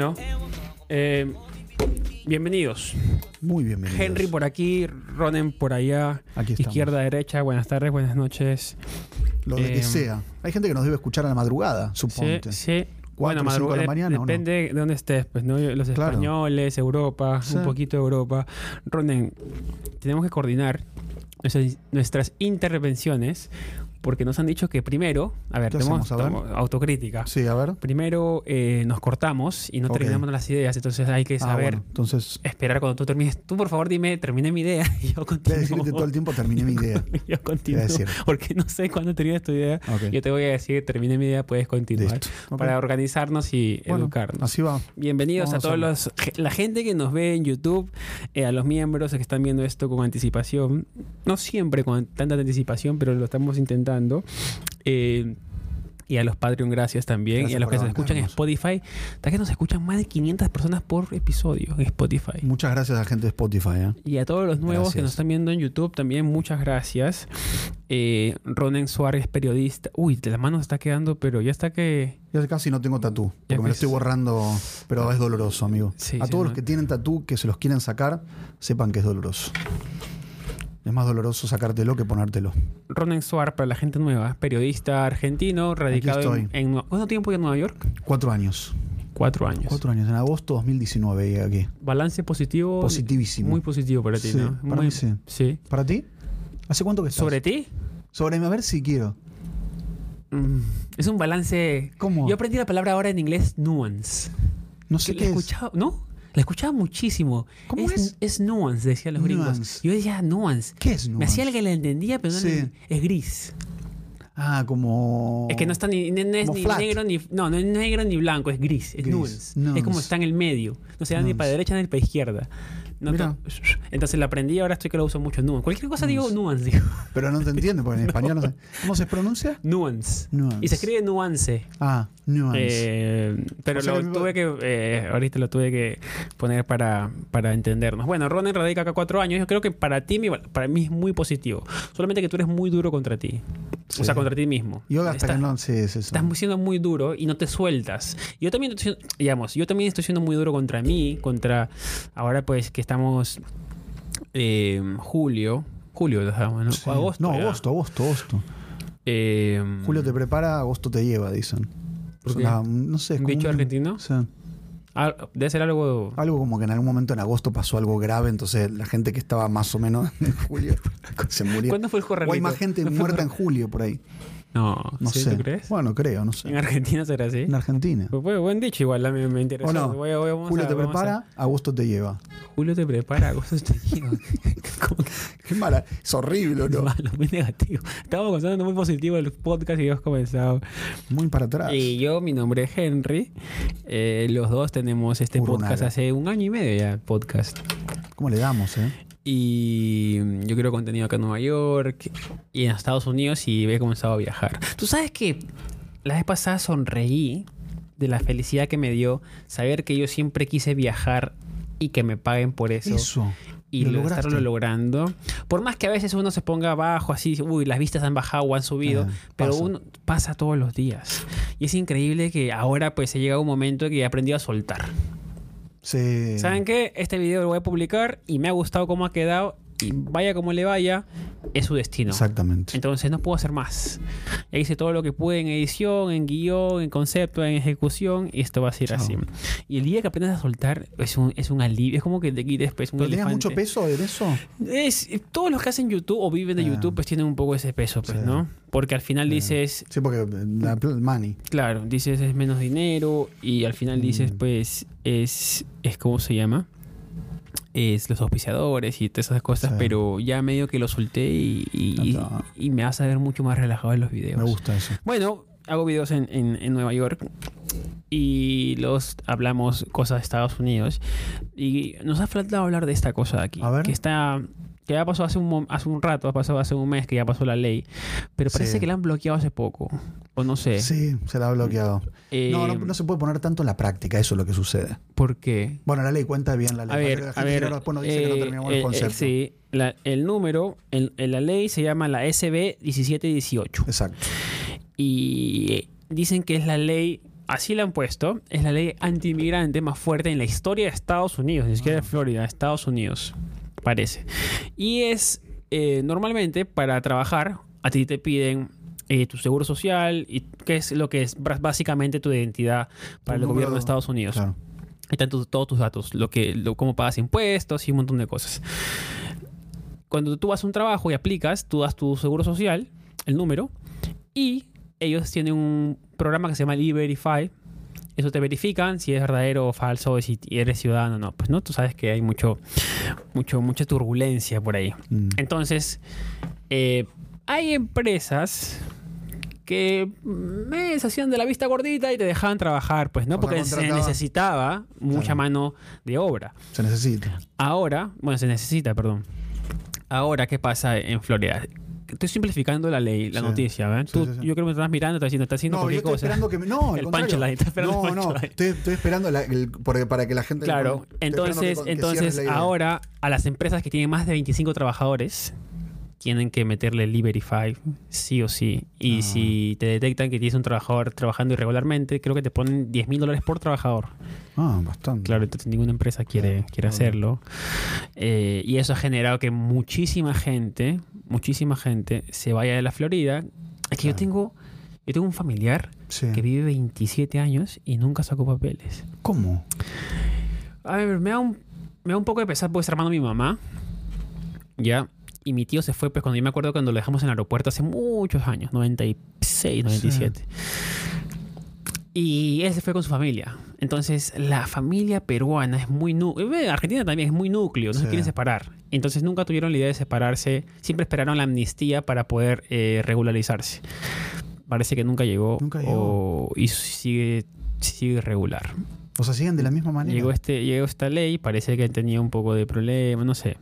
Bueno, eh, bienvenidos. Muy bienvenidos. Henry por aquí, Ronen por allá, Aquí izquierda, derecha. Buenas tardes, buenas noches. Lo de Eh, que sea. Hay gente que nos debe escuchar a la madrugada, Sí, suponte. sí. Cuatro, cinco de la mañana, depende de dónde estés, pues, ¿no? Los Claro. españoles, Europa, Sí. un poquito de Europa. Ronen, tenemos que coordinar nuestras, nuestras intervenciones porque nos han dicho que primero, a ver, ¿Qué tenemos? A ver. autocrítica. Sí, a ver. Primero eh, nos cortamos y no terminamos las ideas, entonces hay que Ah, saber bueno, entonces, esperar cuando tú termines. Tú, por favor, dime, terminé mi idea y yo voy a continúo. decirte todo el tiempo, terminé mi idea. yo continúo. Porque no sé cuándo terminas tu idea. Yo te voy a decir, terminé mi idea, puedes continuar. Para organizarnos y Bueno, educarnos. Así va. Bienvenidos Vamos a todos los la gente que nos ve en YouTube, eh, a los miembros que están viendo esto con anticipación. No siempre con tanta anticipación, pero lo estamos intentando. Eh, y a los Patreon, gracias también. Gracias y a los que se escuchan en. Spotify. Hasta que nos escuchan más de 500 personas por episodio en Spotify. Muchas gracias a la gente de Spotify. ¿eh? Y a todos los nuevos que nos están viendo en YouTube también, muchas gracias. Eh, Ronen Suárez, periodista. Uy, de la mano se está quedando, pero ya está que... Ya casi no tengo tatú, porque me lo estoy borrando, pero es doloroso, amigo. Sí, a sí, todos no. los que tienen tatú, que se los quieren sacar, sepan que es doloroso. Es más doloroso sacártelo que ponértelo. Ronen Suárez, para la gente nueva, periodista argentino, radicado en, en... ¿Cuánto tiempo en Nueva York? Cuatro años. Cuatro años. Cuatro años. En agosto 2019 llegué aquí. Balance positivo. Positivísimo. Muy positivo para ti, Sí, ¿no? para Muy- mí sí. Sí. ¿Para ti? ¿Hace cuánto que estás? ¿Sobre ti? Sobre mí, a ver si quiero. Mm, es un balance... ¿Cómo? Yo aprendí la palabra ahora en inglés, nuance. No sé qué es. escuchaba, ¿no? La escuchaba muchísimo. ¿Cómo es? Es nuance, decían los gringos. Yo decía nuance. ¿Qué es Me nuance? hacía el que la entendía, pero no Sí. le- es gris. Ah, como. Es que no está ni, no, es ni negro ni. No, no es negro ni blanco, es gris, es Gris. nuance. Nuance. Es como está en el medio. No se da ni para derecha ni para izquierda. No Mira. to- Entonces la aprendí y ahora estoy que lo uso mucho. Nuance. Cualquier cosa digo nuance, digo. Pero no te entiende, porque en español no sé. ¿Cómo se pronuncia? Nuance. Nuance. Y se escribe nuance. Ah, nuance. Eh, pero O sea lo que tuve que. eh, ahorita lo tuve que poner para, para entendernos. Bueno, Ronen radica acá cuatro años. Yo creo que para ti, para mí es muy positivo. Solamente que tú eres muy duro contra ti. Sí. O sea, contra ti mismo. Yo hasta Estás- que no. Eso. Estás siendo muy duro y no te sueltas. Yo también digamos, yo también estoy siendo muy duro contra mí, contra ahora pues que estamos eh, julio, julio, ¿no? Sí. O agosto. No, agosto, agosto, agosto. Eh, Julio te prepara, agosto te lleva, dicen. No sé. ¿Un como bicho argentino? Sí. ah, debe ser algo Algo como que en algún momento en agosto pasó algo grave, entonces la gente que estaba más o menos en julio se murió. ¿Cuándo fue el O corralito? hay más gente ¿No fue muerta en julio por ahí. No, No ¿sí, sé. ¿tú crees? Bueno, creo, no sé. En Argentina será así. En Argentina. Pues, pues, buen dicho, igual mí me interesa. ¿O no? Voy voy Julio a- te vamos a- prepara, agosto te lleva. Julio te prepara, agosto te lleva. Qué mala. Es horrible, ¿no? Malo, muy negativo. Estábamos contando muy positivo el podcast y hemos comenzado. Muy para atrás. Y yo, mi nombre es Henry. Eh, los dos tenemos este podcast hace un año y medio ya, podcast. ¿Cómo le damos, eh? Y yo creo contenido acá en Nueva York y en Estados Unidos y he comenzado a viajar. Tú sabes que la vez pasada sonreí de la felicidad que me dio saber que yo siempre quise viajar y que me paguen por eso. Eso. y lo estarlo logrando. Por más que a veces uno se ponga abajo, así, uy, las vistas han bajado o han subido, Ah, pero pasa. uno pasa todos los días. Y es increíble que ahora pues he llegado un momento que he aprendido a soltar. Sí. ¿Saben qué? Este video lo voy a publicar y me ha gustado cómo ha quedado y vaya como le vaya, es su destino. Exactamente. Entonces no puedo hacer más. Ya hice todo lo que pude en edición, en guion, en concepto, en ejecución y esto va a ser Chao. así. Y el día que aprendas a soltar es un, es un alivio. Es como que te quites pues, un ¿Pero tenías elefante. mucho peso en eso? Es, todos los que hacen YouTube o viven de Ah. YouTube pues tienen un poco ese peso, pues, Sí. ¿no? Porque al final dices, Sí, porque la pl- money. claro, dices es menos dinero y al final dices Mm. pues es, es ¿cómo se llama? Es los auspiciadores y todas esas cosas, Sí. pero ya medio que lo solté y, y, Anda. y me a ver mucho más relajado en los videos. Me gusta eso. Bueno, hago videos en, en- en Nueva York y los hablamos cosas de Estados Unidos y nos ha faltado hablar de esta cosa de aquí. A ver. Que está que ya pasó hace un, hace un rato, ha pasado hace un mes que ya pasó la ley, pero parece Sí. que la han bloqueado hace poco. O no sé. Sí, se la ha bloqueado. Eh, no, no, no se puede poner tanto en la práctica, eso es lo que sucede. ¿Por qué? Bueno, la ley cuenta bien la ley. A ver, la a ver. después nos dice que no eh, terminamos eh, el eh, concepto. sí, la- el número, en, en la ley se llama la SB 1718. Exacto. Y dicen que es la ley así la han puesto, es la ley antiinmigrante más fuerte en la historia de Estados Unidos, ni siquiera de Florida, de Estados Unidos, parece. Y es eh, normalmente para trabajar, a ti te piden eh, tu seguro social, y que es lo que es básicamente tu identidad para el gobierno de Estados Unidos. Claro. Están tu- todos tus datos, lo que, lo, cómo pagas impuestos y un montón de cosas. Cuando tú vas a un trabajo y aplicas, tú das tu seguro social, el número, y ellos tienen un programa que se llama E-Verify. Eso te verifican si es verdadero o falso, si eres ciudadano o no. Pues no, tú sabes que hay mucho, mucho, mucha turbulencia por ahí. Mm. Entonces, eh, hay empresas que me se hacían de la vista gordita y te dejaban trabajar, pues, ¿no? O Porque se necesitaba mucha Claro. mano de obra. Se necesita. Ahora, bueno, se necesita, perdón. Ahora, ¿qué pasa en Florida? Estoy simplificando la ley, la Sí. noticia. Sí, Tú, sí. Yo creo que me estás mirando, estás haciendo, estás haciendo No, yo cualquier estoy cosa. esperando que me. No, El punchline, esperando No, no. Estoy, estoy esperando la- el- porque- para que la gente. Claro, entonces, que- entonces ahora a las empresas que tienen más de 25 trabajadores tienen que meterle el E-Verify sí o sí. Y Ah. si te detectan que tienes un trabajador trabajando irregularmente, creo que te ponen 10 mil dólares por trabajador. Ah, bastante. Claro, entonces ninguna empresa quiere, Claro, quiere claro. hacerlo. Eh, y eso ha generado que muchísima gente, muchísima gente se vaya de la Florida. Es que yo tengo, yo tengo un familiar Sí. que vive 27 años y nunca sacó papeles. ¿Cómo? A ver, me da un, me da un poco de pesar porque es hermano de mi mamá. Ya. Y mi tío se fue, pues cuando yo me acuerdo cuando lo dejamos en el aeropuerto hace muchos años, 96, 97. Y él se fue con su familia. Entonces, la familia peruana es muy núcleo. Argentina también es muy núcleo, no se Sí. quieren separar. Entonces, nunca tuvieron la idea de separarse. Siempre esperaron la amnistía para poder eh, regularizarse. Parece que nunca llegó. Nunca o- y sigue, sigue irregular. O sea, siguen de la misma manera. Llegó, este, llegó esta ley, parece que tenía un poco de problema, no sé.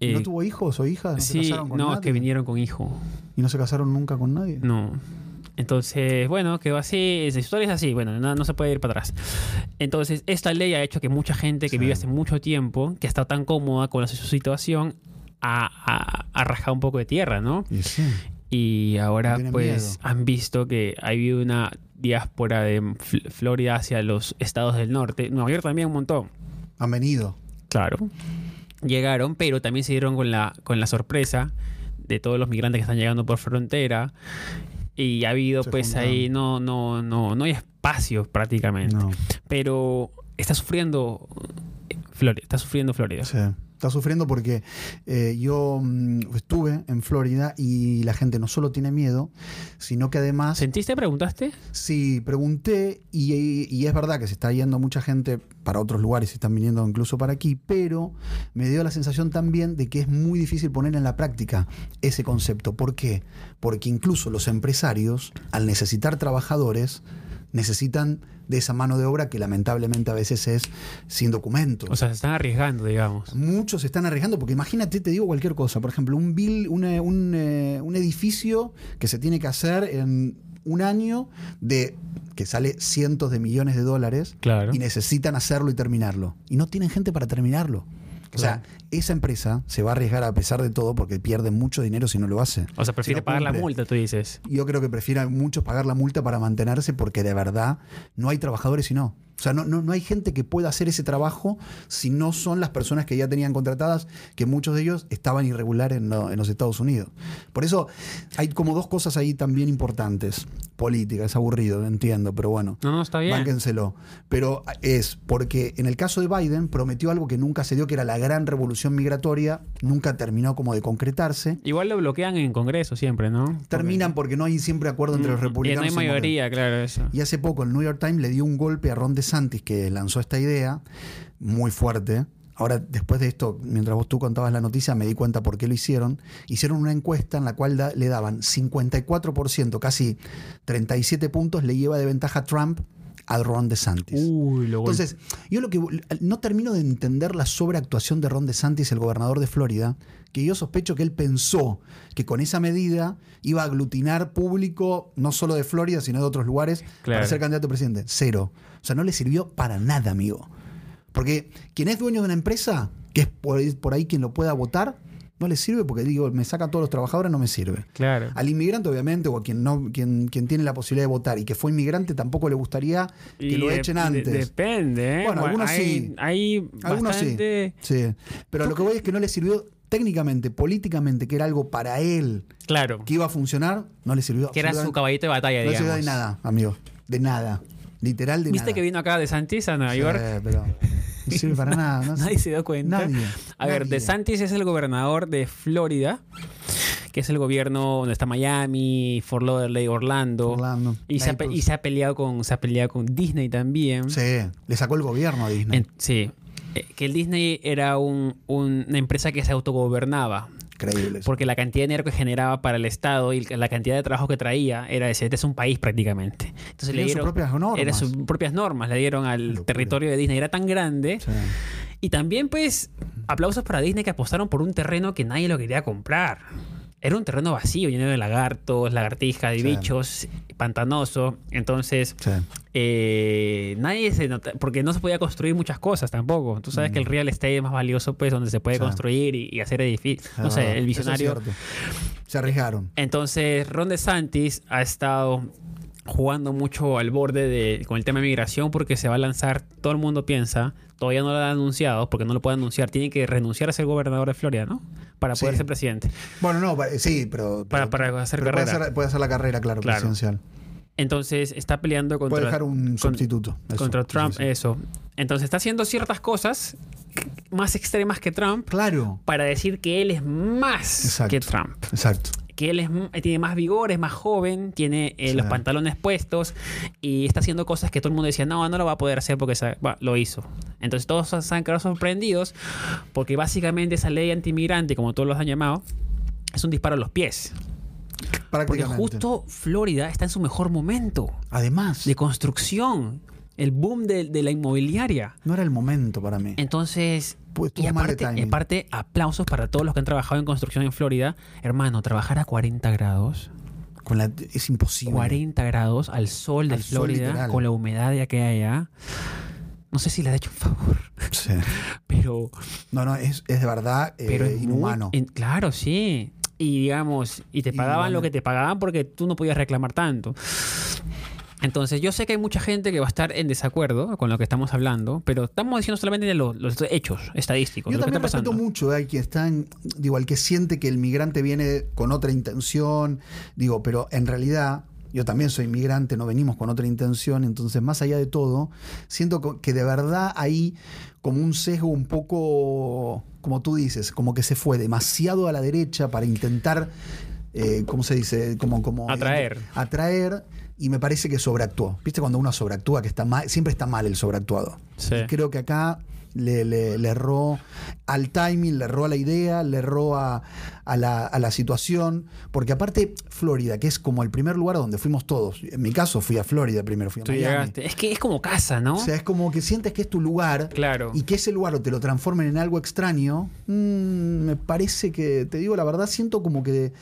¿Y ¿No Eh, tuvo hijos o hijas? ¿No se sí, casaron con no, nadie? que vinieron con hijo. ¿Y no se casaron nunca con nadie? No. Entonces, bueno, quedó así. Esa historia es así. Bueno, no, no se puede ir para atrás. Entonces, esta ley ha hecho que mucha gente que Sí. vive hace mucho tiempo, que ha estado tan cómoda con su situación, ha, ha, ha rajado un poco de tierra, ¿no? Y sí. Y ahora, pues, miedo. han visto que ha habido una diáspora de Fl- Florida hacia los estados del norte. Nueva York también un montón. Han venido. Claro. Llegaron, pero también se dieron con la, con la sorpresa de todos los migrantes que están llegando por frontera. Y ha habido, Se pues ahí no, no, no, no hay espacio prácticamente. No. Pero está sufriendo Florida. Está sufriendo Florida. Sí. Está sufriendo porque eh, yo mm, estuve en Florida y la gente no solo tiene miedo, sino que además ¿Sentiste? ¿Preguntaste? Sí, pregunté y, y es verdad que se está yendo mucha gente para otros lugares, se están viniendo incluso para aquí, pero me dio la sensación también de que es muy difícil poner en la práctica ese concepto. ¿Por qué? Porque incluso los empresarios, al necesitar trabajadores, necesitan de esa mano de obra que lamentablemente a veces es sin documentos. O sea, se están arriesgando, digamos. Muchos se están arriesgando, porque imagínate, te digo cualquier cosa. Por ejemplo, un bill, un, eh, un, eh, un edificio que se tiene que hacer en un año de que sale cientos de millones de dólares Claro. y necesitan hacerlo y terminarlo. Y no tienen gente para terminarlo. O sea, esa empresa se va a arriesgar a pesar de todo porque pierde mucho dinero si no lo hace. O sea, prefiere Si no pagar la multa, tú dices. Yo creo que prefieren muchos pagar la multa para mantenerse porque de verdad no hay trabajadores y no. O sea, no, no, no hay gente que pueda hacer ese trabajo si no son las personas que ya tenían contratadas, que muchos de ellos estaban irregulares en, lo- en los Estados Unidos. Por eso hay como dos cosas ahí también importantes. Política, es aburrido, entiendo, pero bueno. No, no, está bien. Bánquenselo. Pero es porque en el caso de Biden prometió algo que nunca se dio, que era la gran revolución migratoria, nunca terminó como de concretarse. Igual lo bloquean en Congreso siempre, ¿no? Terminan porque no hay siempre acuerdo entre los Mm, republicanos. Y no hay y mayoría, claro, eso. y hace poco el New York Times le dio un golpe a Ron DeSantis que lanzó esta idea muy fuerte. Ahora, después de esto, mientras vos tú contabas la noticia, me di cuenta por qué lo hicieron. Hicieron una encuesta en la cual le daban 54%, casi 37 puntos, le lleva de ventaja Trump a Ron DeSantis. Uy, lo Entonces, yo lo que no termino de entender la sobreactuación de Ron DeSantis, el gobernador de Florida, que yo sospecho que él pensó que con esa medida iba a aglutinar público no solo de Florida, sino de otros lugares Claro. para ser candidato a presidente. Cero. O sea, no le sirvió para nada, amigo. Porque quien es dueño de una empresa, que es por ahí quien lo pueda votar, No le sirve porque digo, me saca a todos los trabajadores, no me sirve. Claro. Al inmigrante, obviamente, o a quien no, quien, quien tiene la posibilidad de votar y que fue inmigrante, tampoco le gustaría que Y lo de- echen de- antes. depende, ¿eh? Bueno, algunos hay, sí. Hay Algunos bastante... sí. Sí. Pero a lo que voy es que no le sirvió técnicamente, políticamente, que era algo para él Claro. que iba a funcionar, no le sirvió. Que era su caballito de batalla, No le digamos. sirvió de nada, amigo. De nada. Literal de ¿Viste nada. que vino acá de Santis a Nueva Sí, York? pero no sirve para nada. no Nadie se dio cuenta. Nadie. A ver, Nadie. DeSantis es el gobernador de Florida, que es el gobierno donde está Miami, Fort Lauderdale, Orlando. Orlando, Y, se ha, pe- Naples. y se ha peleado con se ha peleado con Disney también. Sí, le sacó el gobierno a Disney. En- sí. Eh, Que el Disney era un- un- una empresa que se autogobernaba. Increíble. Porque la cantidad de dinero que generaba para el Estado y la cantidad de trabajo que traía era ese, este es un país prácticamente. Entonces le Tenían sus dieron propias normas. era sus propias normas, le dieron al territorio de Disney. Era tan grande. Sí. Y también, pues, aplausos para Disney que apostaron por un terreno que nadie lo quería comprar. Era un terreno vacío, lleno de lagartos, lagartijas, de Sí. bichos, pantanoso. Entonces, Sí. eh, nadie se nota, porque no se podía construir muchas cosas tampoco. Tú sabes que el real estate es más valioso, pues, donde se puede Mm. Sí. construir y, y hacer edificios. Es No sé, verdad. el es visionario. cierto. Se arriesgaron. Entonces, Ron DeSantis ha estado jugando mucho al borde de, con el tema de migración porque se va a lanzar, todo el mundo piensa, todavía no lo han anunciado porque no lo puede anunciar, tiene que renunciar a ser gobernador de Florida, ¿no? Para poder Sí. ser presidente. Bueno, no, sí, pero. Para- para hacer pero puede carrera. hacer- Puede hacer la carrera, claro, Claro. presidencial. Entonces está peleando contra, Puede dejar un con- sustituto. eso, contra Trump, sí, sí. eso. Entonces está haciendo ciertas cosas más extremas que Trump Claro. para decir que él es más Exacto. que Trump. Exacto. Que él es, m- tiene más vigor, es más joven, tiene eh, los pantalones puestos y está haciendo cosas que todo el mundo decía, no, no lo va a poder hacer porque lo hizo. Entonces todos se han quedado sorprendidos porque básicamente esa ley antimigrante, como todos los han llamado, es un disparo a los pies. Porque justo Florida está en su mejor momento Además, de construcción, el boom de, de la inmobiliaria. no era el momento para mí. Entonces, Pues y aparte, y timing. aparte, aplausos para todos los que han trabajado en construcción en Florida. Hermano, trabajar a 40 grados. Con la, es imposible. 40 grados al sol de Al Florida, con la humedad ya que hay allá. No sé si le ha hecho un favor, Sí. pero, No, no, es, es de verdad eh, pero es muy- inhumano. en- claro, sí. Y digamos, y te pagaban Inhumano. lo que te pagaban porque tú no podías reclamar tanto. Entonces, yo sé que hay mucha gente que va a estar en desacuerdo con lo que estamos hablando, pero estamos diciendo solamente de los, los hechos estadísticos. Yo lo que también está respeto pasando. mucho eh, al que está en, digo, al que siente que el migrante viene con otra intención, digo, pero en realidad yo también soy migrante, no venimos con otra intención, entonces más allá de todo, siento que de verdad hay como un sesgo un poco, como tú dices, como que se fue demasiado a la derecha para intentar, eh, ¿cómo se dice? Como, como Atraer. atraer y me parece que sobreactuó. ¿Viste cuando uno sobreactúa que está mal? Siempre está mal el sobreactuado. Sí. Y creo que acá le, le- le erró al timing, le erró a la idea, le erró a, a la, a la situación. Porque aparte, Florida, que es como el primer lugar donde fuimos todos. En mi caso, fui a Florida primero, fui a Tú Miami. llegaste. Es que es como casa, ¿no? O sea, es como que sientes que es tu lugar Claro. y que ese lugar te lo transformen en algo extraño. mm, me parece que, te digo la verdad, siento como que,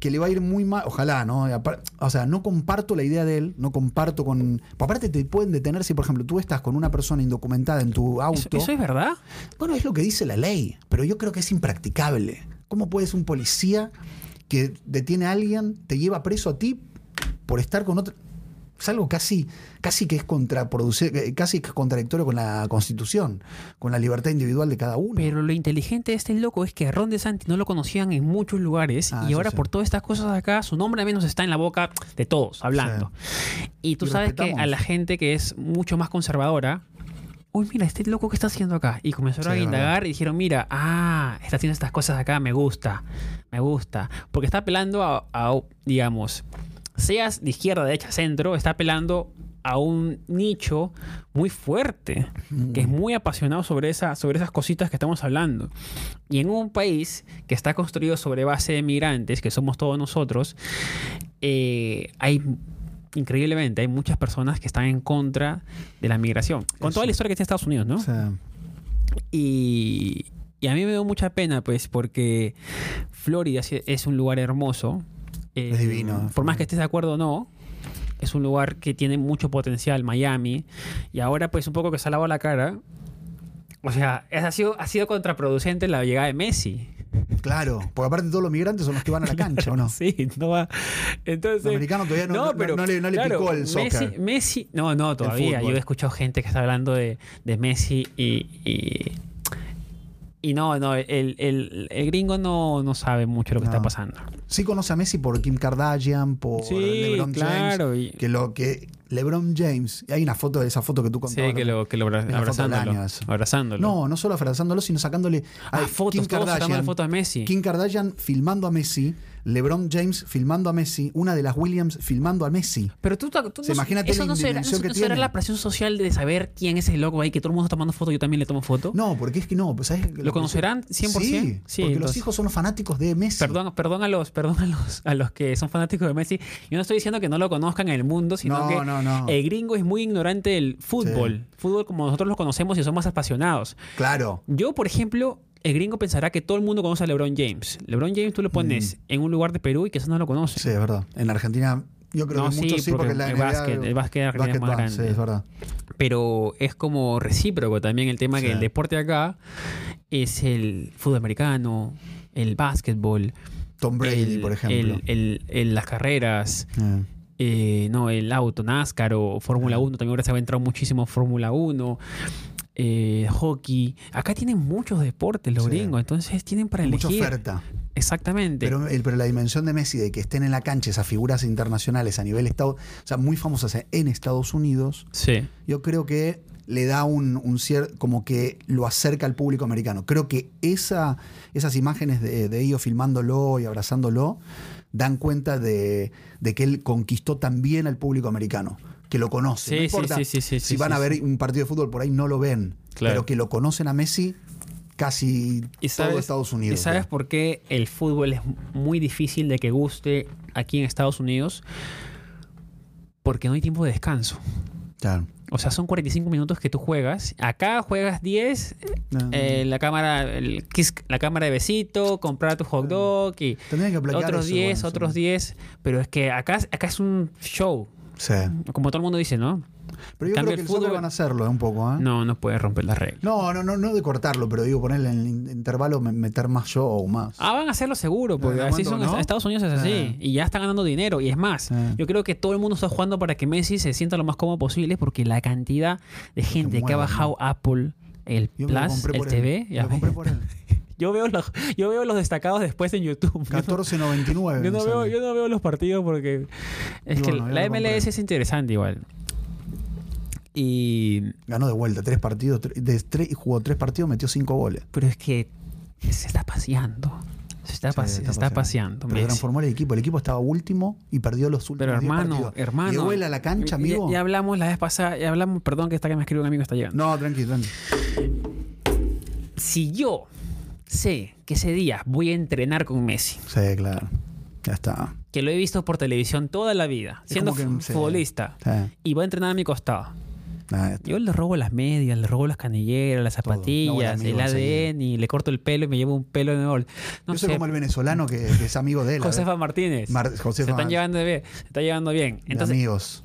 que le va a ir muy mal. Ojalá, ¿no? O sea, no comparto la idea de él, no comparto con. aparte, te pueden detener si, por ejemplo, tú estás con una persona indocumentada en tu ¿Eso, auto. eso es verdad? Bueno, es lo que dice la ley, pero yo creo que es impracticable. ¿Cómo puedes un policía que detiene a alguien, te lleva preso a ti por estar con otro? Es algo casi, casi que es contraproducente, casi que es contradictorio con la Constitución, con la libertad individual de cada uno. Pero lo inteligente de este loco es que a Ron DeSantis no lo conocían en muchos lugares Ah, y ahora sí. por todas estas cosas acá, su nombre al menos está en la boca de todos, hablando. Y tú Y sabes que a la gente que es mucho más conservadora, uy, mira, este loco que está haciendo acá. Y comenzaron Sí, a indagar y dijeron, mira, ah, está haciendo estas cosas acá, me gusta, me gusta. Porque está apelando a, a, digamos, seas de izquierda, derecha, centro, está apelando a un nicho muy fuerte, que es muy apasionado sobre, esa, sobre esas cositas que estamos hablando. Y en un país que está construido sobre base de migrantes, que somos todos nosotros, eh, hay, increíblemente, hay muchas personas que están en contra de la migración. Con toda la historia que tiene Estados Unidos, ¿no? O sea, Y, y a mí me dio mucha pena, pues, porque Florida es un lugar hermoso. Eh, Es divino. Por más que estés de acuerdo o no, es un lugar que tiene mucho potencial, Miami. Y ahora, pues, un poco que se ha lavado la cara. O sea, es- ha sido, ha sido contraproducente la llegada de Messi. Claro, porque aparte todos los migrantes son los que van a la cancha, ¿o no? Sí, no va. Entonces. El americano todavía no- no- no le- no le picó el soccer. Messi, no, no, todavía. Yo he escuchado gente que está hablando de, de Messi y. y y no, no, el, el- el gringo no, no sabe mucho lo que No. está pasando. Sí conoce a Messi por Kim Kardashian, por Sí, LeBron claro, James. y- Que lo que LeBron James, hay una foto de esa foto que tú Sí, contabas. que lo, que lo abrazándolo. abrazándolo. No, no solo abrazándolo, sino sacándole a Ah, fotos, todos sacando la foto a Messi. Kim Kardashian filmando a Messi, LeBron James filmando a Messi, una de las Williams filmando a Messi. Pero tú, tú Sí, imagínate eso la no será, no- que no será la presión social de saber quién es el loco ahí, que todo el mundo está tomando foto, yo también le tomo foto. No, porque es que no, pues, ¿sabes? ¿Lo conocerán 100%? Sí, Sí, porque los hijos son los fanáticos de Messi. Perdón, perdón a los, perdón a los, a los que son fanáticos de Messi. Yo no estoy diciendo que no lo conozcan en el mundo, sino No, que no, no. el gringo es muy ignorante del fútbol. Fútbol como nosotros lo conocemos y somos apasionados. Claro. Yo, por ejemplo, el gringo pensará que todo el mundo conoce a LeBron James. LeBron James tú lo pones Mm. en un lugar de Perú y que eso no lo conoce. Sí, es verdad. En Argentina, yo creo No, que sí, muchos sí, porque porque la el básquet- el básquet argentino es más grande. Sí, es verdad. Pero es como recíproco también el tema Sí. que el deporte acá es el fútbol americano, el básquetbol, Tom Brady, el- por ejemplo. el- las carreras, Eh. eh, no, el auto, NASCAR o Fórmula 1, también ahora se va a entrar muchísimo Fórmula 1, eh, hockey. Acá tienen muchos deportes los Sí. gringos, entonces tienen para Mucha elegir. oferta. Exactamente. Pero, el- pero la dimensión de Messi, de que estén en la cancha esas figuras internacionales a nivel Estado, o sea, muy famosas en Estados Unidos, sí. yo creo que le da un, un cier- como que lo acerca al público americano. Creo que esa, esas imágenes de, de ellos filmándolo y abrazándolo dan cuenta de, de que él conquistó también al público americano, que lo conoce. Sí, no sí, importa sí, sí, sí, si sí, van sí, a ver sí. un partido de fútbol por ahí no lo ven, Claro. pero que lo conocen a Messi casi ¿Y todo sabes, Estados Unidos. ¿Y sabes por qué el fútbol es muy difícil de que guste aquí en Estados Unidos? Porque no hay tiempo de descanso. Claro. O sea, son 45 minutos que tú juegas. Acá juegas 10, eh, la cámara el kiss- la cámara de besito, comprar tu hot dog y que otros eso, 10, bueno, otros sí. 10. Pero es que acá, acá es un show, Sí. como todo el mundo dice, ¿no? Pero yo cambio, creo que el fútbol- van a hacerlo, ¿eh? un poco, ¿eh? No, no puedes romper las reglas. No, no, no, no de cortarlo, pero digo ponerle en el in- intervalo me- meter más show más. Ah, van a hacerlo seguro, porque así son. Estados Unidos es así. Y ya están ganando dinero. Y es más, yo creo que todo el mundo está jugando para que Messi se sienta lo más cómodo posible, porque la cantidad de gente que, ha bajado Apple, el Yo me Plus, el TV. ya Lo compré por él. Yo veo los, yo veo los destacados después en YouTube. Yo no- 14.99. Yo no, veo, yo no veo los partidos porque es Y que bueno, la. MLS es interesante igual. Y Ganó de vuelta tres partidos, de tres, jugó tres partidos, metió cinco goles. pero es que se está paseando. Se está, pase- se está paseando. Pero transformó el equipo. El equipo estaba último y perdió los últimos Pero 10 hermano, partidos. hermano. Llegó él a la cancha, amigo. Ya, hablamos la vez pasada, ya hablamos, perdón que está que me escribe un amigo está llegando. No, tranqui, tranqui. Si yo sé que ese día voy a entrenar con Messi, Sí, claro. Ya está. que lo he visto por televisión toda la vida, Es siendo que, sí. futbolista, Sí. y voy a entrenar a mi costado. Está. Yo le robo las medias, le robo las canilleras, las zapatillas, No, el ADN, y le corto el pelo y me llevo un pelo de gol. No Yo soy sé, como el venezolano que, que es amigo de él. Josefa Martínez. Mar- se Josefa están Mar- llevando bien, se está llevando bien. Entonces, amigos.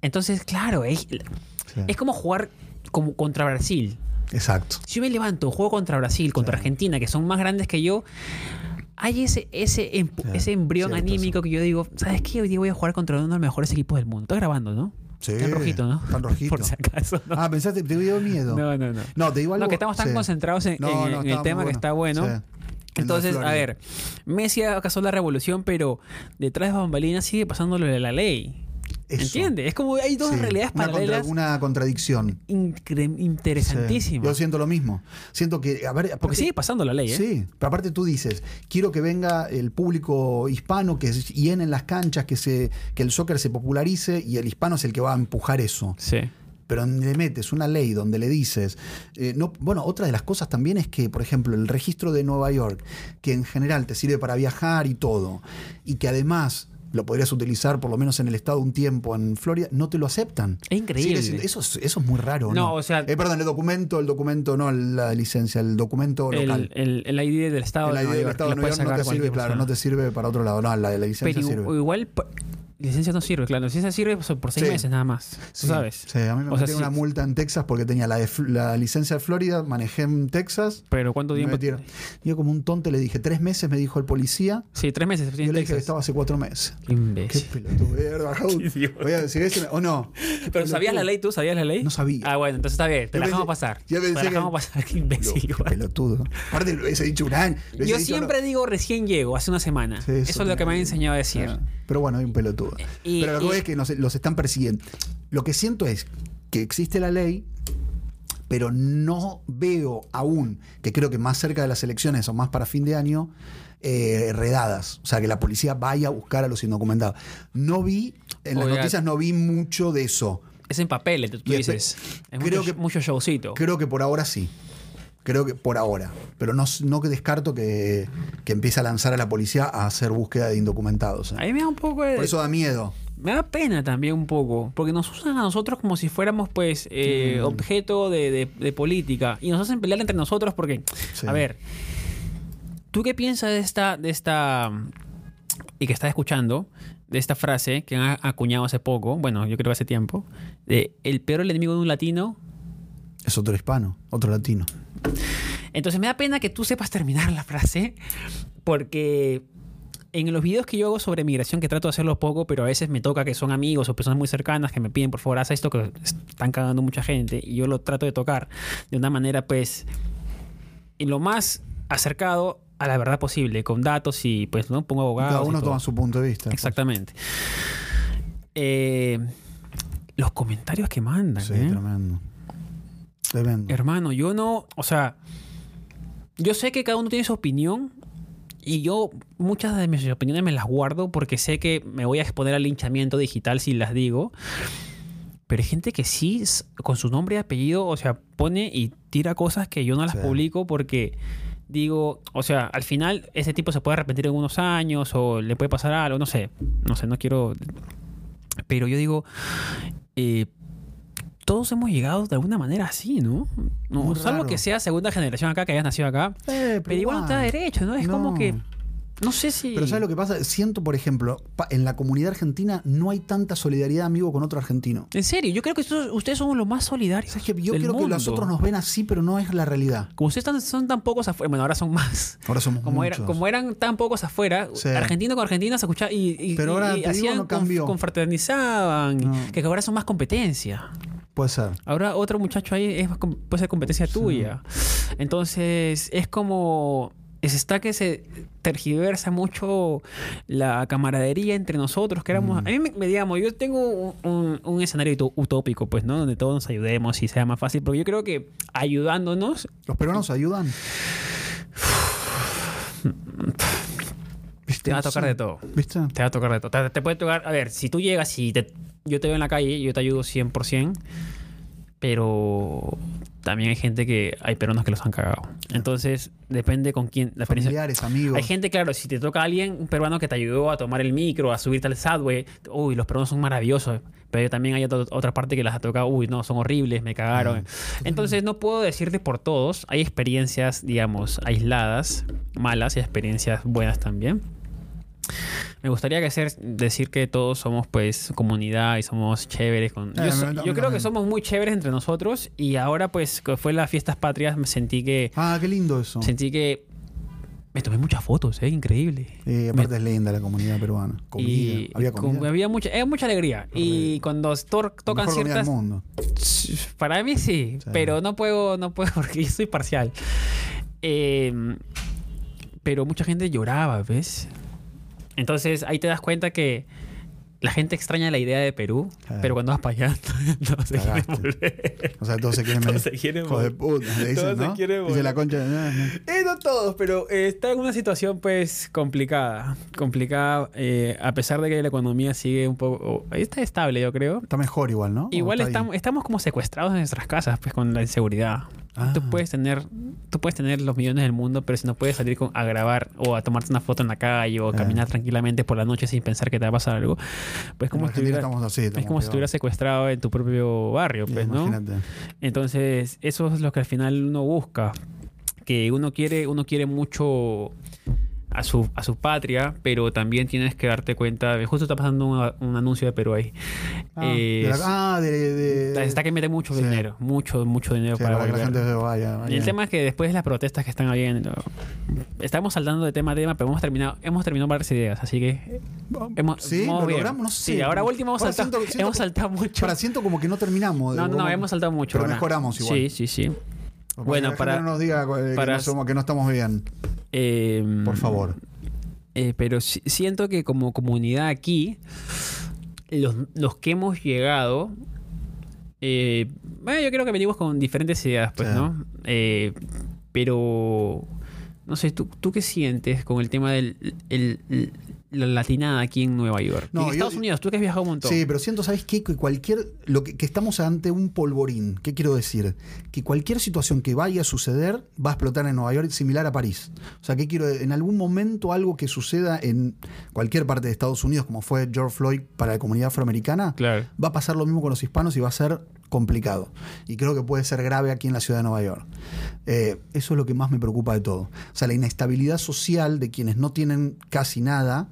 entonces claro, es, Sí. es como jugar como contra Brasil. Exacto. Si yo me levanto, juego contra Brasil, contra Claro. Argentina, que son más grandes que yo, hay ese, ese, Claro, ese embrión cierto, anímico que yo digo, ¿sabes qué? Hoy día voy a jugar contra uno de los mejores equipos del mundo. Está grabando, ¿no? Sí. En rojito, ¿no? En rojito. Por si acaso. ¿no? Ah, pensaste, te dio miedo. no, no, no. No, te digo algo. No, que estamos tan Sí. concentrados en, No, en- no, en estaba el tema que está bueno. Sí. Entonces, a ver, Messi acaso la revolución, pero detrás de bambalinas sigue pasándole la ley. ¿Entiendes? Es como hay dos Sí, realidades una, contra- paralelas una contradicción. Sí. interesantísimas. Yo siento lo mismo. Siento que, a ver, Porque sigue pasando la ley, ¿eh? Sí, pero aparte tú dices, quiero que venga el público hispano, que llene las canchas, que, se, que el soccer se popularice y el hispano es el que va a empujar eso. Sí. Pero le metes una ley donde le dices, eh, no, bueno, otra de las cosas también es que, por ejemplo, el registro de Nueva York, que en general te sirve para viajar y todo, y que además lo podrías utilizar por lo menos en el estado un tiempo en Florida, no te lo aceptan. Es increíble. Siendo- eso, es, eso es muy raro, ¿no? No, o sea- Eh, perdón, el documento, el documento, no la licencia, el documento local. El, el, el ID del Estado El de ID Nueva del York, Estado de Nueva York no te sirve, claro, persona. no te sirve para otro lado. No, la de la licencia Pero sirve. igual, licencia no sirve, claro. La licencia sirve por seis Sí. meses nada más. Sí, ¿Tú sabes? Sí, a mí me O sea, metieron sí- una multa en Texas porque tenía la, de la licencia de Florida, manejé en Texas. Pero ¿cuánto me tiempo? metieron. Yo como un tonto le dije, tres meses me dijo el policía. Sí, tres meses. Yo le dije que estaba hace cuatro meses. Qué imbécil. pelotudo. Qué idiota. voy a decir eso o no. Pero ¿sabías la pelotudo. ley tú? ¿Sabías la ley? No sabía. Ah, bueno, entonces está bien. Te Yo la dejamos pasar. yo Te pensé la que- dejamos pasar. Qué imbécil. qué pelotudo. Aparte lo hubiese dicho un año. Yo dicho, siempre no. digo recién llego, hace una semana. Eso, es lo que me han enseñado a decir. Ah, Pero bueno, hay un pelotudo. Y- Pero lo que voy es que nos- los están persiguiendo. Lo que siento es que existe la ley, pero no veo aún, que creo que más cerca de las elecciones o más para fin de año, eh, redadas. O sea, que la policía vaya a buscar a los indocumentados. No vi, en las noticias no vi mucho de eso. Es en papel, tú Y dices. Es creo mucho, que- mucho showcito. Creo que por ahora sí. Creo que por ahora. Pero no, no que descarto que, que empiece a lanzar a la policía a hacer búsqueda de indocumentados. ¿eh? A mí me da un poco de... Por eso da miedo. Me da pena también un poco, porque nos usan a nosotros como si fuéramos, pues, eh, Mm. objeto de, de- de política. Y nos hacen pelear entre nosotros porque, Sí. a ver, ¿tú qué piensas de esta, de esta, y que estás escuchando, de esta frase que han acuñado hace poco, bueno, yo creo que hace tiempo, de el peor enemigo de un latino? Es otro hispano, otro latino. Entonces me da pena que tú sepas terminar la frase, porque en los videos que yo hago sobre migración, que trato de hacerlo poco, pero a veces me toca que son amigos o personas muy cercanas que me piden, por favor, haz esto, que están cagando mucha gente, y yo lo trato de tocar de una manera, pues, en lo más acercado a la verdad posible, con datos y, pues, ¿no? Pongo abogados. Cada uno toma su punto de vista. Exactamente. Eh, los comentarios que mandan, Sí, ¿eh? tremendo. Tremendo. Hermano, yo no, o sea, yo sé que cada uno tiene su opinión y yo muchas de mis opiniones me las guardo porque sé que me voy a exponer al linchamiento digital si las digo. Pero hay gente que sí, con su nombre y apellido, o sea, pone y tira cosas que yo no las Sí. publico porque digo, o sea, al final ese tipo se puede arrepentir en unos años o le puede pasar algo, no sé, no sé, no quiero... Pero yo digo, eh, todos hemos llegado de alguna manera así, ¿no? no salvo que sea segunda generación acá, que hayas nacido acá. Eh, Pero igual no te da derecho, ¿no? Es como que. No sé si. Pero ¿sabes lo que pasa? Siento, por ejemplo, en la comunidad argentina no hay tanta solidaridad amigo con otro argentino. En serio, yo creo que ustedes, son los más solidarios. ¿Sabes que Yo del creo que los otros nos ven así, pero no es la realidad. Como ustedes tan- son tan pocos afuera. Bueno, ahora son más. Ahora somos Como, era- como eran tan pocos afuera, Sí. argentino con argentina se escuchaba y, y- Pero ahora, y digo, hacían no cambió. conf- confraternizaban. No. Que ahora son más competencia. Puede ser. Ahora otro muchacho ahí es, puede ser competencia tuya. Entonces es como es está que se tergiversa mucho la camaradería entre nosotros que éramos Mm. a mí me, me- digamos yo tengo un, escenario utópico pues no donde todos nos ayudemos y sea más fácil porque yo creo que ayudándonos ¿Los peruanos ayudan? ¿Viste? te va a tocar de todo ¿Viste? te va a tocar de todo te, te puede tocar a ver si tú llegas y te- yo te veo en la calle yo te ayudo 100% pero también hay gente que hay peruanos que los han cagado entonces depende con quién la Familiares, amigos. Hay gente, claro, si te toca a alguien, un peruano que te ayudó a tomar el micro, a subirte al subway, uy, los peruanos son maravillosos. Pero también hay otra, otra parte que las ha tocado, uy, no, son horribles, me cagaron. Entonces, no puedo decirte por todos. Hay experiencias, digamos, aisladas, malas y experiencias buenas también. Me gustaría que hacer, decir que todos somos pues comunidad y somos chéveres. Con... Eh, yo so- creo que somos muy chéveres entre nosotros y ahora pues que fue las fiestas patrias me sentí que Ah, qué lindo eso. Sentí que me tomé muchas fotos, ¿eh? Increíble. Eh, aparte es linda la comunidad peruana. Comida. Y Había comida. había mucha, eh, mucha alegría. Y cuando to- tocan mejor comida del ciertas. mundo. Para mí sí, Sí. pero no puedo, no puedo porque yo soy parcial. Eh, pero mucha gente lloraba, ¿ves? Entonces ahí te das cuenta que la gente extraña la idea de Perú, Claro. pero cuando vas para allá no se quiere Cagaste. volver. O sea, todos se quieren Todos se quieren volver. Todos se ¿no? quieren Dice la volver. concha de... Eh, no todos, pero eh, está en una situación pues complicada. Complicada, eh, a pesar de que la economía sigue un poco... Está estable, yo creo. Está mejor igual, ¿no? ¿O Igual está estamos, estamos como secuestrados en nuestras casas pues con la inseguridad. Ah. Tú, puedes tener, tú puedes tener los millones del mundo, pero si no puedes salir con- a grabar o a tomarte una foto en la calle o Ah. caminar tranquilamente por la noche sin pensar que te va a pasar algo, pues como, estuviera, estamos así. es como si pegados. estuvieras secuestrado en tu propio barrio, pues, ¿no? Imagínate. Entonces, eso es lo que al final uno busca. Que uno quiere, uno quiere mucho a su, a su patria, pero también tienes que darte cuenta. Justo está pasando un, un anuncio de Perú ahí. Ah, Eh, de la- ah, de, de- está- está que mete mucho sí. dinero, mucho, mucho dinero sí, para, para que la volver. gente vaya. Y vaya. el tema es que después de las protestas que están habiendo, estamos saltando de tema a tema, pero hemos terminado, hemos terminado varias ideas, así que hemos, Sí, lo logramos, no sé. Sí, ahora último hemos saltado, siento- siento hemos saltado mucho. Para siento como que no terminamos. no, no, hemos saltado mucho. Pero ahora. mejoramos igual. Sí, sí, sí. Para Bueno, que para- gente no nos diga eh, que, para- no somos- que no estamos bien. Eh, Por favor. eh, pero si- siento que como comunidad aquí, los, los que hemos llegado, eh, bueno, yo creo que venimos con diferentes ideas, pues, Sí. ¿no? Pero, no sé, ¿tú, ¿tú qué sientes con el tema del el- el- la latinada aquí en Nueva York? No, en yo- Estados Unidos, tú que has viajado un montón. Sí, pero siento, ¿sabes qué? Que cualquier. Lo que, que estamos ante un polvorín. ¿Qué quiero decir? Que cualquier situación que vaya a suceder va a explotar en Nueva York, similar a París. O sea, ¿qué quiero? En algún momento algo que suceda en cualquier parte de Estados Unidos, como fue George Floyd para la comunidad afroamericana, Claro. va a pasar lo mismo con los hispanos y va a ser complicado. Y creo que puede ser grave aquí en la ciudad de Nueva York. Eh, eso es lo que más me preocupa de todo. O sea, la inestabilidad social de quienes no tienen casi nada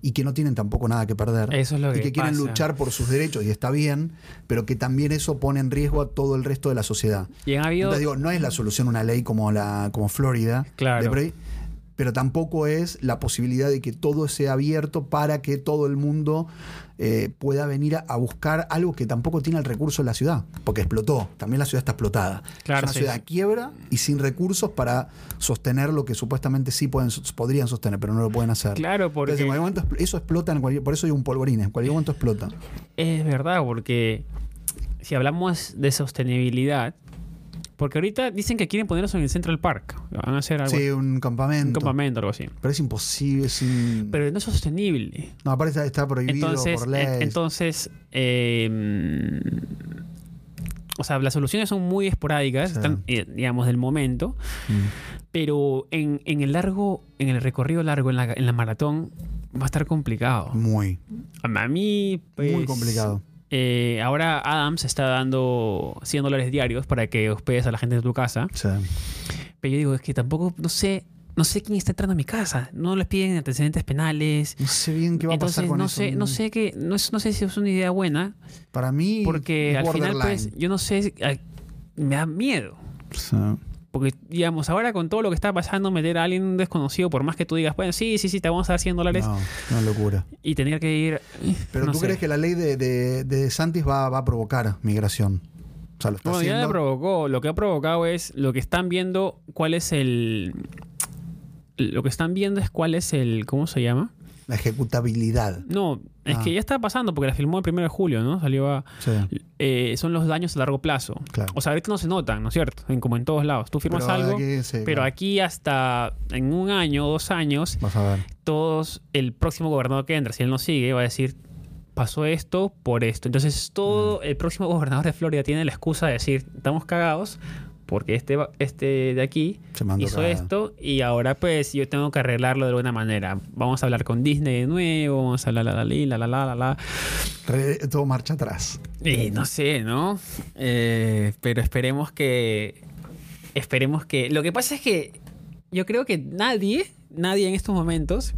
y que no tienen tampoco nada que perder. Eso es lo y que que quieren pasa. luchar por sus derechos y está bien, pero que también eso pone en riesgo a todo el resto de la sociedad. Y han habido... Entonces digo, no es la solución una ley como la como Florida, Claro. de pero tampoco es la posibilidad de que todo sea abierto para que todo el mundo eh, pueda venir a, a buscar algo que tampoco tiene el recurso en la ciudad, porque explotó. También la ciudad está explotada. Claro, es una sí, ciudad quiebra y sin recursos para sostener lo que supuestamente sí pueden, podrían sostener, pero no lo pueden hacer. Claro, porque... Entonces, en cualquier momento eso explota, en cualquier, por eso hay un polvorín, en cualquier momento explota. Es verdad, porque si hablamos de sostenibilidad, porque ahorita dicen que quieren ponerlos en el Central Park, van a hacer algo, Sí, un campamento. un campamento, algo así. Pero es imposible, es Pero no es sostenible. No, aparte está prohibido Entonces, por ley. en- entonces eh, o sea, las soluciones son muy esporádicas, Sí. están, eh, digamos, del momento, Mm. pero en, en el largo, en el recorrido largo, en la, en la maratón, va a estar complicado. Muy, A mí, pues, muy complicado. Eh, ahora Adams está dando 100 dólares diarios para que hospedes a la gente de tu casa. Sí. Pero yo digo, es que tampoco, no sé, no sé quién está entrando a mi casa. No les piden antecedentes penales. No sé bien qué va a pasar con no eso. sé, no sé qué, no, es- no sé si es una idea buena, Para mí, porque al final, pues, yo no sé, me da miedo. Sí. Porque, digamos, ahora con todo lo que está pasando, meter a alguien desconocido, por más que tú digas, bueno, sí, sí, sí, te vamos a dar 100 dólares No, una locura. y tener que ir. Pero no tú sé. crees que la ley de, de, de Santis va, va a provocar migración. O sea, lo está Bueno, ya haciendo. le provocó. Lo que ha provocado es lo que están viendo, cuál es el. Lo que están viendo es cuál es el. ¿Cómo se llama? La ejecutabilidad. No, es Ah. que ya está pasando porque la filmó el 1 de julio, ¿no? Salió a. Sí. eh, son los daños a largo plazo. Claro. O sea, ahorita no se notan, ¿no es cierto? En, como en todos lados. Tú firmas Pero algo, aquí, sí, pero claro. aquí hasta en un año o dos años, Vas a ver. todos, el próximo gobernador que entra, si él no sigue, va a decir, pasó esto por esto. Entonces, todo el próximo gobernador de Florida tiene la excusa de decir, estamos cagados porque este, este de aquí hizo esto y ahora pues yo tengo que arreglarlo de alguna manera. Vamos a hablar con Disney de nuevo, vamos a la la la la la la la la. Re- todo marcha atrás. Y no sé, ¿no? Eh, pero esperemos que. Esperemos que. Lo que pasa es que yo creo que nadie, nadie en estos momentos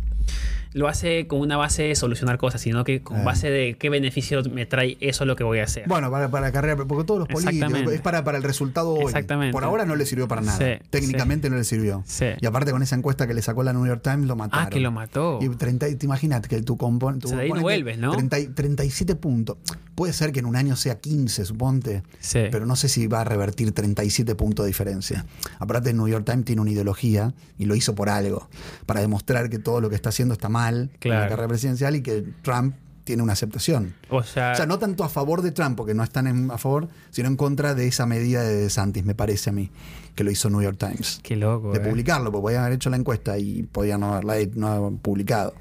lo hace con una base de solucionar cosas, sino que con Eh. base de qué beneficio me trae eso lo que voy a hacer. Bueno, para, para la carrera, porque todos los políticos, es para, para el resultado hoy. Exactamente. Por ahora no le sirvió para nada. Sí, Técnicamente no le sirvió. Sí. Y aparte con esa encuesta que le sacó la New York Times lo mataron. ah, que lo mató. Y 30, y te imaginas que tu componente. O sea, de ahí no vuelves, ¿no? 37 puntos. Puede ser que en un año sea 15, suponte. Sí. Pero no sé si va a revertir 37 puntos de diferencia. Aparte, el New York Times tiene una ideología y lo hizo por algo. Para demostrar que todo lo que está haciendo está mal en Claro. la carrera presidencial y que Trump tiene una aceptación. o sea, O sea, no tanto a favor de Trump, porque no están en- a favor, sino en contra de esa medida de DeSantis, me parece a mí, que lo hizo New York Times. qué loco. De eh. publicarlo, porque podían haber hecho la encuesta y podían no haberla no haber publicado.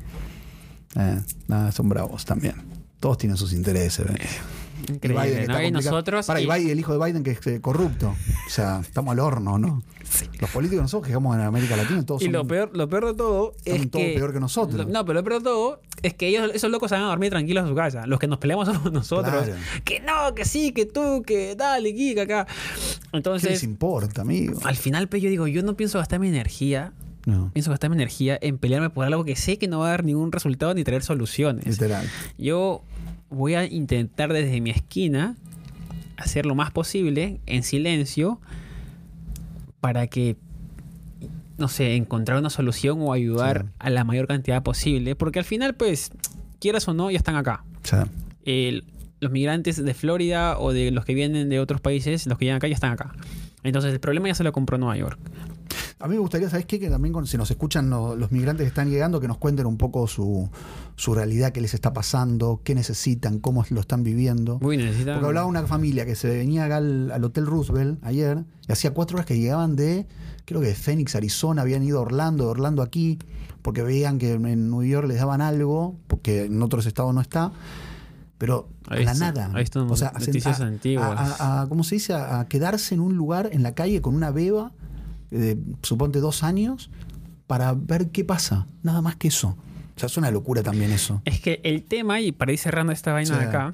Eh, nada, son bravos también. Todos tienen sus intereses. ¿ves? Increíble, nosotros. Para, y Biden, el hijo de Biden, que es eh, corrupto. O sea, estamos al horno, ¿no? Los políticos nosotros que estamos en América Latina, todos Y son- lo peor, lo peor de todo es todos que. peor que nosotros. Lo- no, pero lo peor de todo es que ellos, esos locos se van a dormir tranquilos en su casa. Los que nos peleamos somos nosotros. Claro. Que no, que sí, que tú, que dale, que acá. ¿Qué les Entonces, importa, amigo? al final, pues yo digo, yo no pienso gastar mi energía No, pienso gastar mi energía en pelearme por algo que sé que no va a dar ningún resultado ni traer soluciones. literal. Yo voy a intentar desde mi esquina hacer lo más posible en silencio para que, no sé, encontrar una solución o ayudar Sí. a la mayor cantidad posible. Porque al final, pues, quieras o no, ya están acá. El- los migrantes de Florida o de los que vienen de otros países, los que llegan acá ya están acá. Entonces el problema ya se lo compró Nueva York. A mí me gustaría, ¿sabes qué? Que también con- si nos escuchan lo- los migrantes que están llegando, que nos cuenten un poco su, su realidad, qué les está pasando, qué necesitan, cómo lo están viviendo. Uy, necesitan... Porque hablaba una familia que se venía acá al, al Hotel Roosevelt ayer y hacía cuatro horas que llegaban de, creo que de Phoenix, Arizona, habían ido a Orlando, de Orlando aquí, porque veían que en New York les daban algo, porque en otros estados no está. Pero Ahí a la está- nada. ahí están o sea, a- noticias a- antiguas. A, a- ¿Cómo se dice? A quedarse en un lugar, en la calle, con una beba, de, suponte dos años, para ver qué pasa. Nada más que eso. O sea, es una locura también eso. Es que el tema, y para ir cerrando esta vaina Sí. de acá,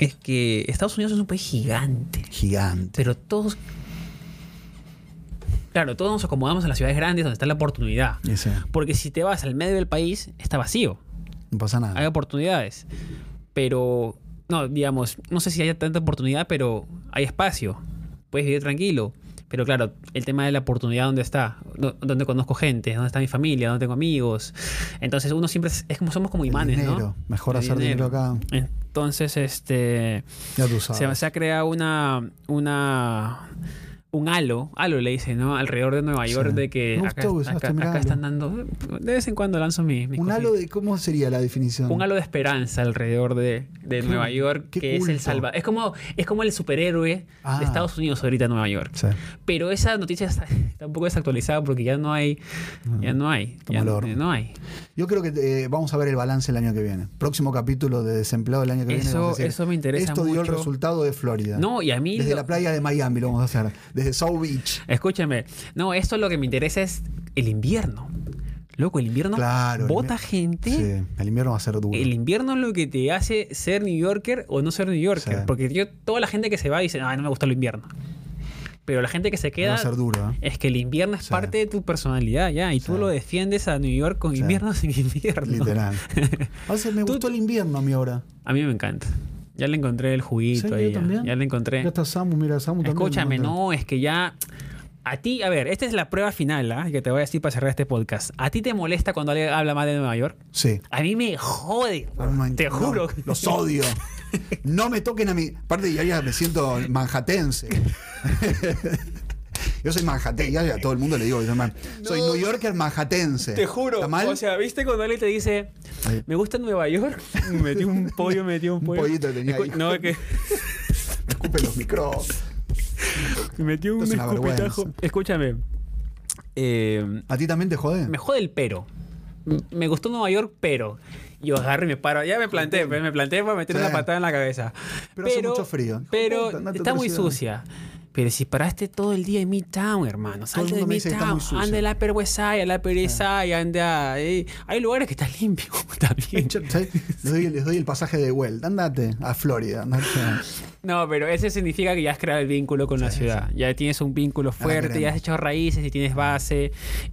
es que Estados Unidos es un país gigante. Gigante. Pero todos... Claro, todos nos acomodamos en las ciudades grandes donde está la oportunidad. Porque si te vas al medio del país, está vacío. no pasa nada. Hay oportunidades. Pero, no, digamos, no sé si haya tanta oportunidad, pero hay espacio. Puedes vivir tranquilo. Pero claro, el tema de la oportunidad, ¿dónde está? ¿Dónde conozco gente? ¿Dónde está mi familia? ¿Dónde tengo amigos? Entonces uno siempre es, es como somos como imanes, dinero. ¿no? Mejor El hacer dinero acá. Entonces, este... Ya tú sabes. Se, se ha creado una, una un halo, halo le dicen, ¿no? Alrededor de Nueva York Sí. de que acá, están dando, de vez en cuando lanzo mi, un halo de. ¿Cómo sería la definición? un halo de esperanza alrededor de, de Qué- Nueva York que es el salva es como es como el superhéroe Ah. de Estados Unidos ahorita en Nueva York Sí. pero esa noticia está, está un poco desactualizada porque ya no hay ya no hay ya no, hay Yo creo que eh, vamos a ver el balance el año que viene. Próximo capítulo de desempleado el año que viene. Eso- decir, eso me interesa Esto dio el resultado de Florida. no y a mí Desde lo- la playa de Miami lo vamos a hacer. Desde South Beach. escúchame no esto lo que me interesa es el invierno loco el invierno Claro. el bota gente Sí, el invierno va a ser duro. El invierno es lo que te hace ser New Yorker o no ser New Yorker. Sí. Porque yo, toda la gente que se va dice, ay, no me gusta el invierno. Pero la gente que se va queda a ser duro, ¿eh? es que el invierno es Sí. parte de tu personalidad ya. Y tú lo defiendes a New York con invierno sin invierno. Literal. A veces me gustó el invierno a mí ahora. A mí me encanta. Ya le encontré el juguito ¿Sí? ahí. ¿Yo Ya, le encontré. Ya está Samu, mira, Samu también. Escúchame, me no, es que ya. A ti, a ver, esta es la prueba final ¿ah? que te voy a decir para cerrar este podcast. ¿A ti te molesta cuando alguien habla más de Nueva York? Sí. A mí me jode. Oh te juro. Los odio. No me toquen a mí. Aparte, ya, ya me siento manhattense. Yo soy manhattan, ya, ya a todo el mundo le digo que soy, man- soy New Yorker manhattense. Te juro. ¿Está mal? O sea, ¿viste cuando alguien te dice, me gusta Nueva York? Me metí un pollo, me metí un Un pollo. pollito tenía ahí. No, que escupen los micros. me metí un Esto escupitajo. Escúchame. Eh, ¿A ti también te jode? me jode el pero. Me gustó Nueva York, pero. Yo agarro y me paro. Ya me planté, me planté para meter Sí. una patada en la cabeza. Pero hace mucho frío. Pero está muy sucia. Pero si paraste todo el día en Midtown, hermano, salte de Midtown, anda al Upper West Side, al Upper East Side, anda. eh, Hay lugares que están limpios también. Les doy, les doy el pasaje de vuelta. Andate a Florida. andate. No, pero ese significa que ya has creado el vínculo con la ciudad. Ya tienes un vínculo fuerte, ya has hecho raíces y tienes base.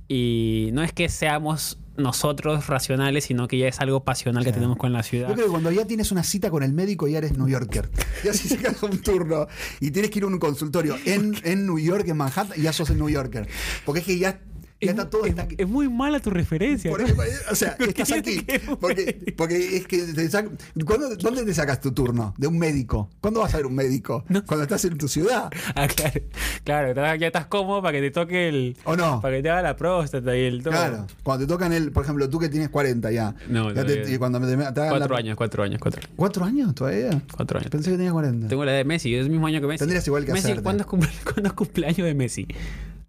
Y no es que seamos nosotros racionales, sino que ya es algo pasional que tenemos con la ciudad. Yo creo que cuando ya tienes una cita con el médico ya eres New Yorker. Ya si sacas un turno y tienes que ir a un consultorio en, en New York, en Manhattan, ya sos el New Yorker. Porque es que ya, ya es, está todo... es- está- es muy mala tu referencia. por ¿no? eso- o sea, estás aquí. Porque, porque es que te sac- ¿Cuándo- ¿Dónde te sacas tu turno? De un médico. ¿Cuándo vas a ver un médico? No. Cuando estás en tu ciudad. Ah, claro. Claro, ya estás cómodo para que te toque el. ¿O no? Para que te haga la próstata y el todo. Claro. Cuando te tocan el, por ejemplo, tú que tienes 40 ya. No, ya no, te- ya. y cuando me, te- te hagan Cuatro la- años, cuatro años, cuatro, ¿Cuatro años todavía? cuatro años. Pensé que tenía 40. Tengo la edad de Messi, es el mismo año que Messi. Tendrías igual que Messi. ¿cuándo es, cuándo es cumpleaños de Messi?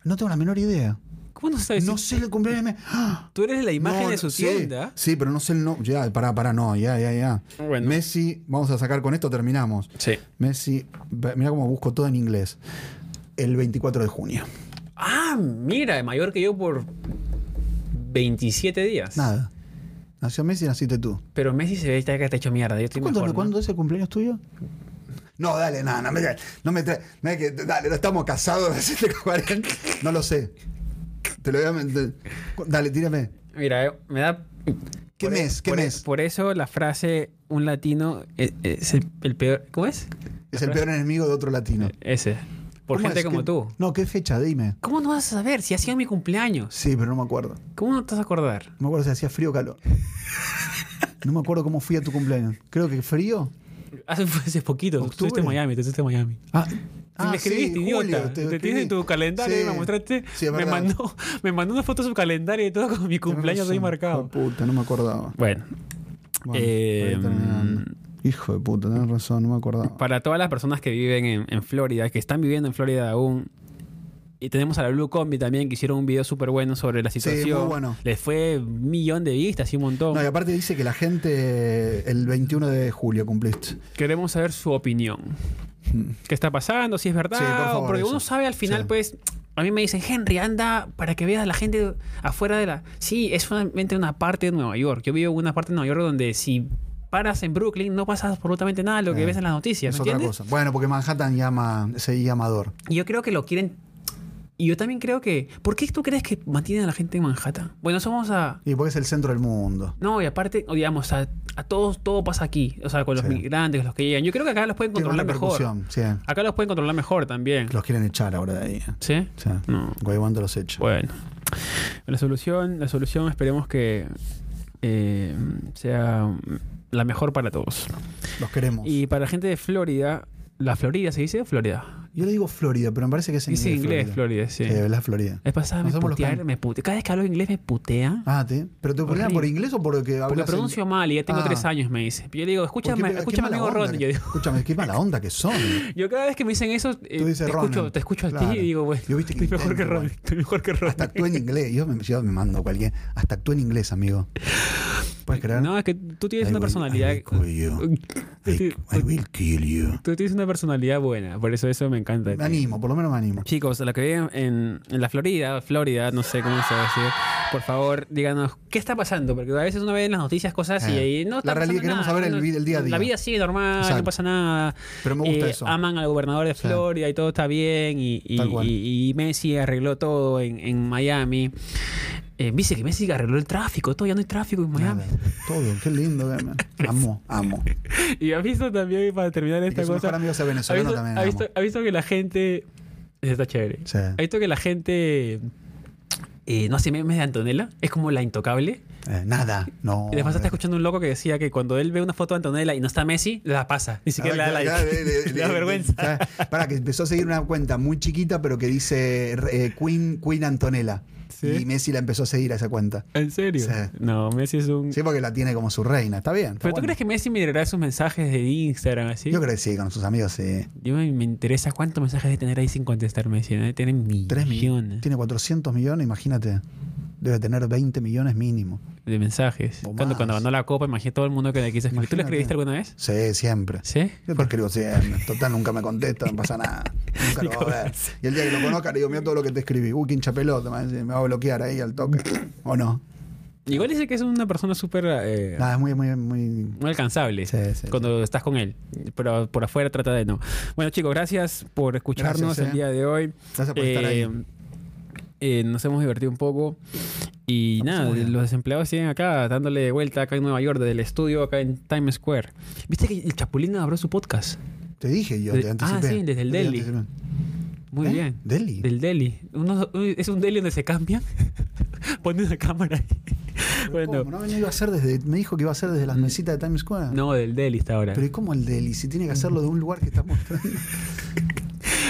No tengo la menor idea. ¿Cómo no sabes? No sé el cumpleaños de me- ¡Ah! Tú eres la imagen No, de su sí, tienda. Sí, pero no sé el nombre. Ya, pará, pará, no, ya, ya, ya. Bueno. Messi, vamos a sacar con esto, terminamos. Sí. Messi, mira cómo busco todo en inglés. El 24 de junio. Ah, mira, mayor que yo por 27 días. Nada. Nació Messi, naciste tú. Pero Messi se ve que está hecho mierda. Yo estoy ¿Cuándo, mejor, ¿no? ¿cuándo es el cumpleaños tuyo? No, dale, nada, no me, no me trae. no dale, no estamos casados, naciste con 40. No lo sé. Te lo voy a meter. Dale, tírame. Mira, eh, me da. ¿Qué por e- mes? ¿Qué por e- mes? Por eso la frase un latino es, es el, el peor. ¿Cómo es? Es el peor enemigo de otro latino. Ese. Por ¿Cómo gente es? como ¿Qué- tú. No, ¿qué fecha? Dime. ¿Cómo no vas a saber si ha sido mi cumpleaños? Sí, pero no me acuerdo. ¿Cómo no te vas a acordar? No me acuerdo si hacía frío o calor. No me acuerdo cómo fui a tu cumpleaños. Creo que frío. Hace, poquito. Tú estuviste en Miami, tú estuviste en Miami. Ah, ah, me escribiste, sí, idiota. julio, te tienes en tu calendario Sí. y me mostraste. Sí, me, mandó, me mandó una foto de su calendario y todo con mi cumpleaños ahí marcado. Hijo de puta, no me acordaba. Bueno, Bueno, Eh. Hijo de puta, tenés razón, no me acordaba. para todas las personas que viven en, en Florida, que están viviendo en Florida aún, y tenemos a la Blue Combi también, que hicieron un video súper bueno sobre la situación. muy bueno. Les fue un millón de vistas y un montón. No, y aparte dice que la gente el 21 de julio cumpliste. Queremos saber su opinión. ¿Qué está pasando? Si es verdad. Sí, por favor, porque eso. uno sabe al final, Sí. pues. A mí me dicen, Henry, anda para que veas a la gente afuera de la. Sí, es solamente una parte de Nueva York. Yo vivo en una parte de Nueva York donde si paras en Brooklyn no pasa absolutamente nada de lo que Eh, ves en las noticias. Es ¿me otra entiendes? cosa. Bueno, porque Manhattan llama, se llamador. Y yo creo que lo quieren. Y yo también creo que. ¿Por qué tú crees que mantienen a la gente en Manhattan? Bueno, somos a. Y porque es el centro del mundo. No, y aparte, digamos, a, a todos, todo pasa aquí. O sea, con los Sí. migrantes, los que llegan. Yo creo que acá los pueden controlar mejor. sí. Acá los pueden controlar mejor también. Los quieren echar ahora de ahí. ¿Sí? Sí. No. Guaybán te los echa. Bueno. La solución, la solución esperemos que eh, sea la mejor para todos. Los queremos. Y para la gente de Florida, ¿la Florida se dice Florida? Yo le digo Florida, pero me parece que es en Dice inglés, Florida, sí. Sí, es la Florida. Es pasada, me putea, can- me putea. Cada vez que hablo inglés me putea. Ah, ¿te? ¿Pero te Horrible. por inglés o porque hablas Porque pronuncio mal y ya tengo Ah. tres años, me dice. Yo le digo, ¿Por escúchame, qué escúchame amigo Ron. que- Yo, digo, Escúchame, qué mala onda que son. yo cada vez que me dicen eso, eh, Tú dices te, escucho, te escucho a ti y digo, bueno, Yo viste que estoy mejor que Ron. Estoy mejor que Ron. Hasta actué en inglés. Yo me, mando cualquier. Hasta actué en inglés, amigo. ¿Puedes creer? No, es que tú tienes I una will- personalidad. I will kill you. I, I will kill you. Tú tienes una personalidad buena, por eso eso me encanta. Me animo, por lo menos me animo. Chicos, la que viven en, en la Florida, Florida, no sé cómo se va a decir, por favor, díganos qué está pasando, porque a veces uno ve en las noticias cosas y Eh, ahí no está la realidad, queremos nada, saber el el día a día. La vida sigue normal, no pasa nada. Pero me gusta Eh, eso. Aman al gobernador de Sí. Florida y todo está bien y, y- y- y Messi arregló todo en, en Miami. Eh, Viste que Messi arregló el tráfico, todo ya no hay tráfico en Miami. Nada. Todo, qué lindo. que me- Amo, amo. Y has visto también, para terminar esta que su cosa, mejor sea ¿ha venezolano visto, también. ha visto- ha visto que la gente... Está chévere. Sí. ¿Has visto que la gente eh, no hace memes de Antonella? Es como la intocable. Eh, nada, no. Y después está escuchando un loco que decía que cuando él ve una foto de Antonella y no está Messi, la pasa. Ni siquiera le da Ah, like. de- de- Le da de- vergüenza. de- Para que empezó a seguir una cuenta muy chiquita, pero que dice eh, Queen, Queen Antonella. Sí. Y Messi la empezó a seguir a esa cuenta. ¿En serio? Sí. No, Messi es un... Sí, porque la tiene como su reina. Está bien. está ¿Pero tú crees que Messi mirará sus mensajes de Instagram así? Yo creo que sí, con sus amigos sí. Yo me, me interesa cuántos mensajes de tener ahí sin contestar Messi. Tener Tres millones. millones Tiene 400 millones, imagínate. Debe tener 20 millones mínimo. de mensajes. Cuando, cuando ganó la copa, imagínate todo el mundo que le quiso escribir. ¿Tú le escribiste alguna vez? Sí, siempre. ¿Sí? Yo te escribo siempre. Total, nunca me contesta, no pasa nada. Nunca lo va a ver. Y el día que lo conozca, le digo, mira todo lo que te escribí. Uy, qué hincha pelota, me va a bloquear ahí al toque. ¿O no? Igual dice que es una persona súper eh, Nada, es muy, muy, muy. muy alcanzable Sí, sí, cuando estás con él. Pero por afuera trata de no. Bueno, chicos, gracias por escucharnos Gracias, el eh. día de hoy. Gracias por estar ahí. Eh, nos hemos divertido un poco. Y nada, los desempleados siguen acá, dándole vuelta acá en Nueva York, desde el estudio acá en Times Square. ¿Viste que el Chapulín abrió su podcast? Te dije yo, De- te anticipé. ah, sí, desde el Delhi. anticipé. Muy ¿Eh? bien. ¿Delhi? Del Delhi. Uno- es un Delhi donde se cambia. Pone una cámara ahí. bueno, ¿Cómo? ¿No? iba a ser desde, me dijo que iba a ser desde las mesitas de Times Square. no, del Delhi está ahora. Pero ¿y cómo el Delhi? Si tiene que hacerlo de un lugar que está mostrando.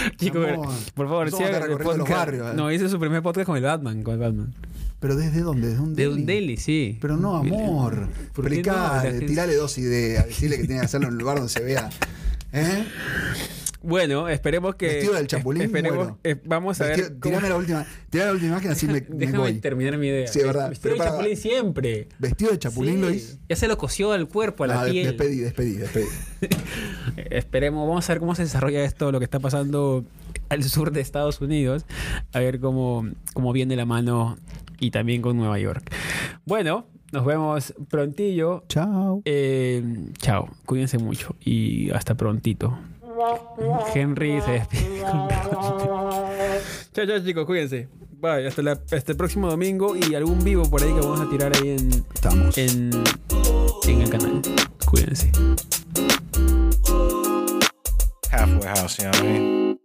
Chicos, Amor, por favor, nosotros el los barrios, eh. No, hice su primer podcast con el Batman. Con el Batman. ¿Pero desde dónde? ¿Desde un De un Delhi, sí. Pero no, amor. ¿Por qué no? Tirale dos ideas. Decirle que tiene que hacerlo en un lugar donde se vea. ¿Eh? Bueno, esperemos que. Vestido del Chapulín, Esperemos. muero. eh, vamos a Vestido- ver. cómo- tirame la última, tirame la última imagen así me, me Déjame voy. terminar mi idea. Sí, es verdad. Vestido de Pero para- Chapulín siempre. ¿Vestido de Chapulín Sí. lo hizo? Ya se lo cosió al cuerpo, a la No, de- piel. despedí, despedí, despedí. Esperemos, vamos a ver cómo se desarrolla esto, lo que está pasando al sur de Estados Unidos, a ver cómo, cómo viene la mano y también con Nueva York. Bueno, nos vemos prontillo. Chao. Eh, chao, cuídense mucho y hasta prontito. Henry se despide. con Chao, chao, chicos, cuídense. Bye, hasta, la- hasta el próximo domingo y algún vivo por ahí que vamos a tirar ahí en, Estamos. en, en el canal. Cuídense. Halfway house, you know what I mean?